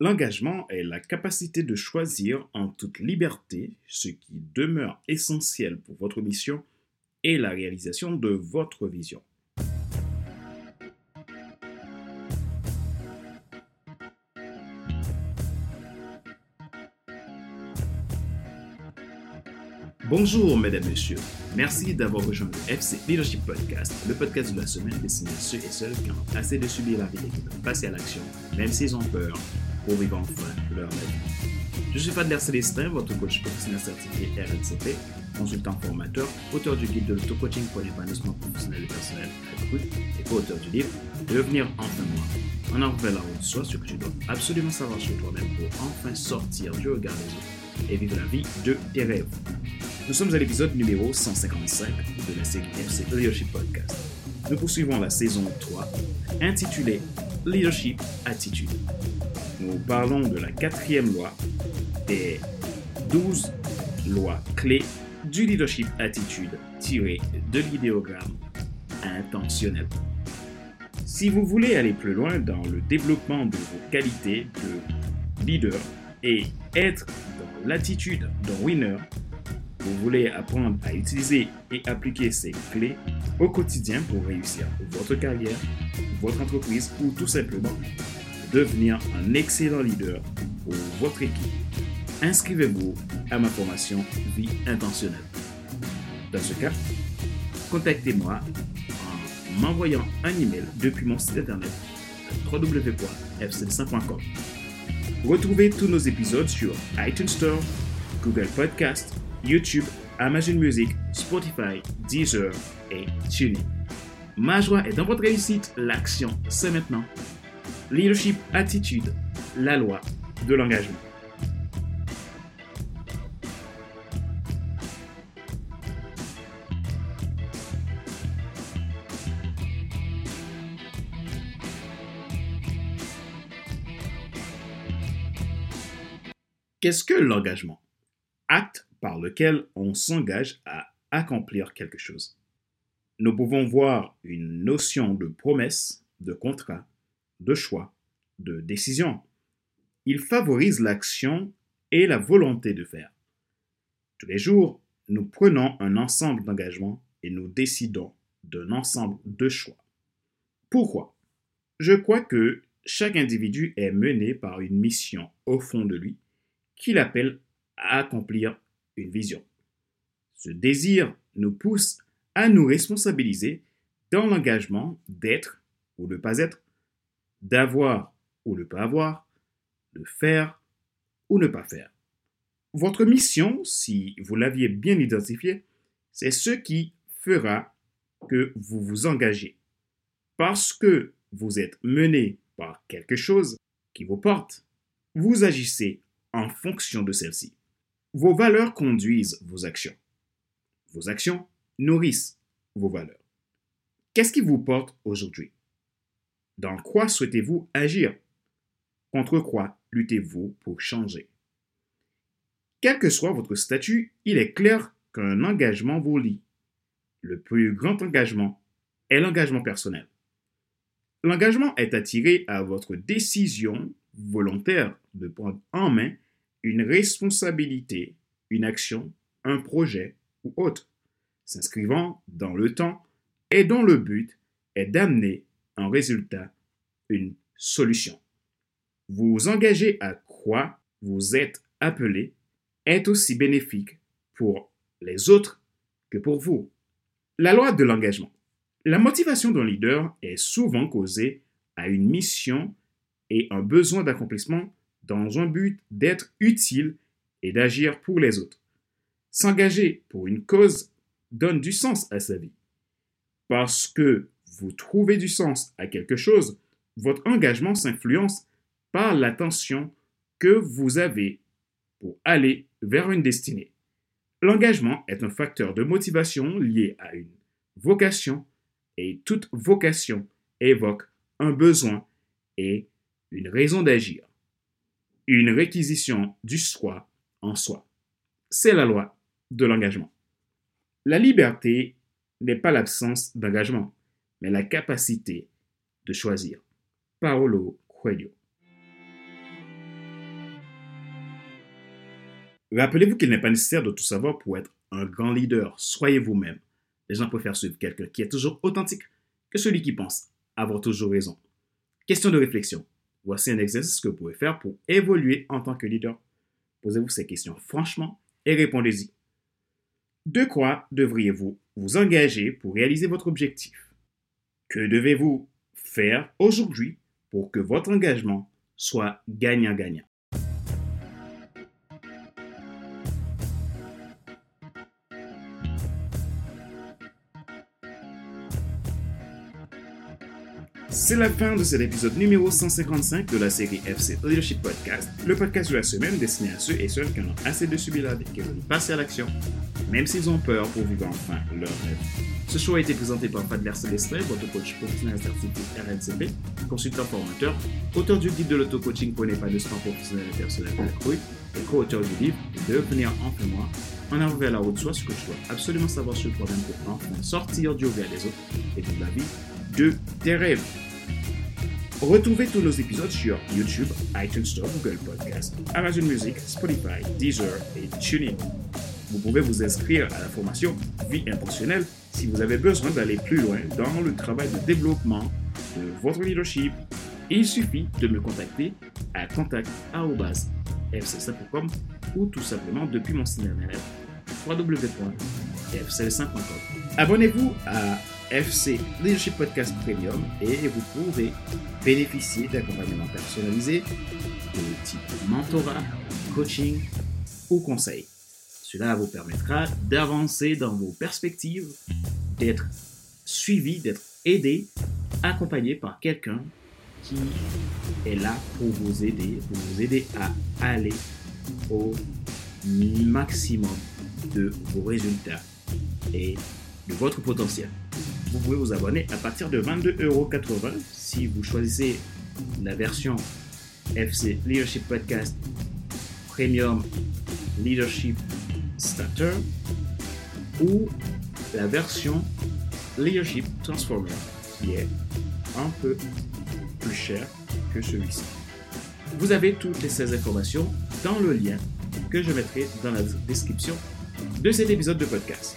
L'engagement est la capacité de choisir en toute liberté ce qui demeure essentiel pour votre mission et la réalisation de votre vision. Bonjour, mesdames, messieurs. Merci d'avoir rejoint le FC Leadership Podcast, le podcast de la semaine destiné à ceux et celles qui ont assez de subir la vie et qui veulent passer à l'action, même s'ils ont peur, pour enfin leur vie. Je suis Fadler Célestin, votre coach professionnel certifié RNCP, consultant formateur, auteur du guide de l'auto-coaching pour l'épanouissement professionnel et personnel, et co-auteur du livre Devenir enfin moi. En en révélant en soi ce que tu dois absolument savoir sur toi-même pour enfin sortir du regard des autres et vivre la vie de tes rêves. Nous sommes à l'épisode numéro 155 de la série FC Leadership Podcast. Nous poursuivons la saison 3 intitulée Leadership Attitude. Nous parlons de la quatrième loi des 12 lois clés du leadership attitude tirées de l'idéogramme intentionnel. Si vous voulez aller plus loin dans le développement de vos qualités de leader et être dans l'attitude d'un winner, vous voulez apprendre à utiliser et appliquer ces clés au quotidien pour réussir votre carrière, votre entreprise ou tout simplement devenir un excellent leader pour votre équipe, inscrivez-vous à ma formation Vie intentionnelle. Dans ce cas, contactez-moi en m'envoyant un email depuis mon site internet www.fcd5.com. Retrouvez tous nos épisodes sur iTunes Store, Google Podcast, YouTube, Amazon Music, Spotify, Deezer et TuneIn. Ma joie est dans votre réussite. L'action, c'est maintenant. Leadership Attitude, la loi de l'engagement. Qu'est-ce que l'engagement? Acte par lequel on s'engage à accomplir quelque chose. Nous pouvons voir une notion de promesse, de contrat, de choix, de décision. Il favorise l'action et la volonté de faire. Tous les jours, nous prenons un ensemble d'engagements et nous décidons d'un ensemble de choix. Pourquoi? Je crois que chaque individu est mené par une mission au fond de lui qu'il appelle à accomplir une vision. Ce désir nous pousse à nous responsabiliser dans l'engagement d'être ou de ne pas être, d'avoir ou ne pas avoir, de faire ou ne pas faire. Votre mission, si vous l'aviez bien identifié, c'est ce qui fera que vous vous engagez. Parce que vous êtes mené par quelque chose qui vous porte, vous agissez en fonction de celle-ci. Vos valeurs conduisent vos actions. Vos actions nourrissent vos valeurs. Qu'est-ce qui vous porte aujourd'hui? Dans quoi souhaitez-vous agir? Contre quoi luttez-vous pour changer? Quel que soit votre statut, il est clair qu'un engagement vous lie. Le plus grand engagement est l'engagement personnel. L'engagement est attiré à votre décision volontaire de prendre en main une responsabilité, une action, un projet ou autre, s'inscrivant dans le temps et dont le but est d'amener un résultat, une solution. Vous engagez à quoi vous êtes appelé est aussi bénéfique pour les autres que pour vous. La loi de l'engagement. La motivation d'un leader est souvent causée à une mission et un besoin d'accomplissement dans un but d'être utile et d'agir pour les autres. S'engager pour une cause donne du sens à sa vie. Parce que vous trouvez du sens à quelque chose, votre engagement s'influence par l'attention que vous avez pour aller vers une destinée. L'engagement est un facteur de motivation lié à une vocation et toute vocation évoque un besoin et une raison d'agir une réquisition du soi en soi. C'est la loi de l'engagement. La liberté n'est pas l'absence d'engagement, mais la capacité de choisir. Paolo Coelho. Rappelez-vous qu'il n'est pas nécessaire de tout savoir pour être un grand leader. Soyez vous-même. Les gens préfèrent suivre quelqu'un qui est toujours authentique que celui qui pense avoir toujours raison. Question de réflexion. Voici un exercice que vous pouvez faire pour évoluer en tant que leader. Posez-vous ces questions franchement et répondez-y. De quoi devriez-vous vous engager pour réaliser votre objectif? Que devez-vous faire aujourd'hui pour que votre engagement soit gagnant-gagnant? C'est la fin de cet épisode numéro 155 de la série FC Leadership Podcast, le podcast de la semaine destiné à ceux et celles qui en ont assez de subir la vie et qui veulent passer à l'action, même s'ils ont peur pour vivre enfin leur rêve. Ce show a été présenté par Fadler Célestin, votre coach professionnel certifié RNCP, consultant formateur, auteur du guide de l'auto-coaching pour l'épanouissement professionnel et personnel de la et co-auteur du livre Devenir enfin moi, en avant vers la route soit ce que tu dois absolument savoir sur toi-même pour sortir du regard des autres et de la vie de tes rêves. Retrouvez tous nos épisodes sur YouTube, iTunes Store, Google Podcast, Amazon Music, Spotify, Deezer et TuneIn. Vous pouvez vous inscrire à la formation Vie intentionnelle si vous avez besoin d'aller plus loin dans le travail de développement de votre leadership. Il suffit de me contacter à contact.fc5.com ou tout simplement depuis mon site internet www.fc5.com. Abonnez-vous à FC Leadership Podcast Premium et vous pourrez bénéficier d'accompagnement personnalisé de type mentorat, coaching ou conseil. Cela vous permettra d'avancer dans vos perspectives, d'être suivi, d'être aidé, accompagné par quelqu'un qui est là pour vous aider, pour vous aider à aller au maximum de vos résultats et de votre potentiel vous pouvez vous abonner à partir de 22,80€ si vous choisissez la version FC Leadership Podcast Premium Leadership Starter ou la version Leadership Transformer qui est un peu plus cher que celui-ci. Vous avez toutes ces informations dans le lien que je mettrai dans la description de cet épisode de podcast.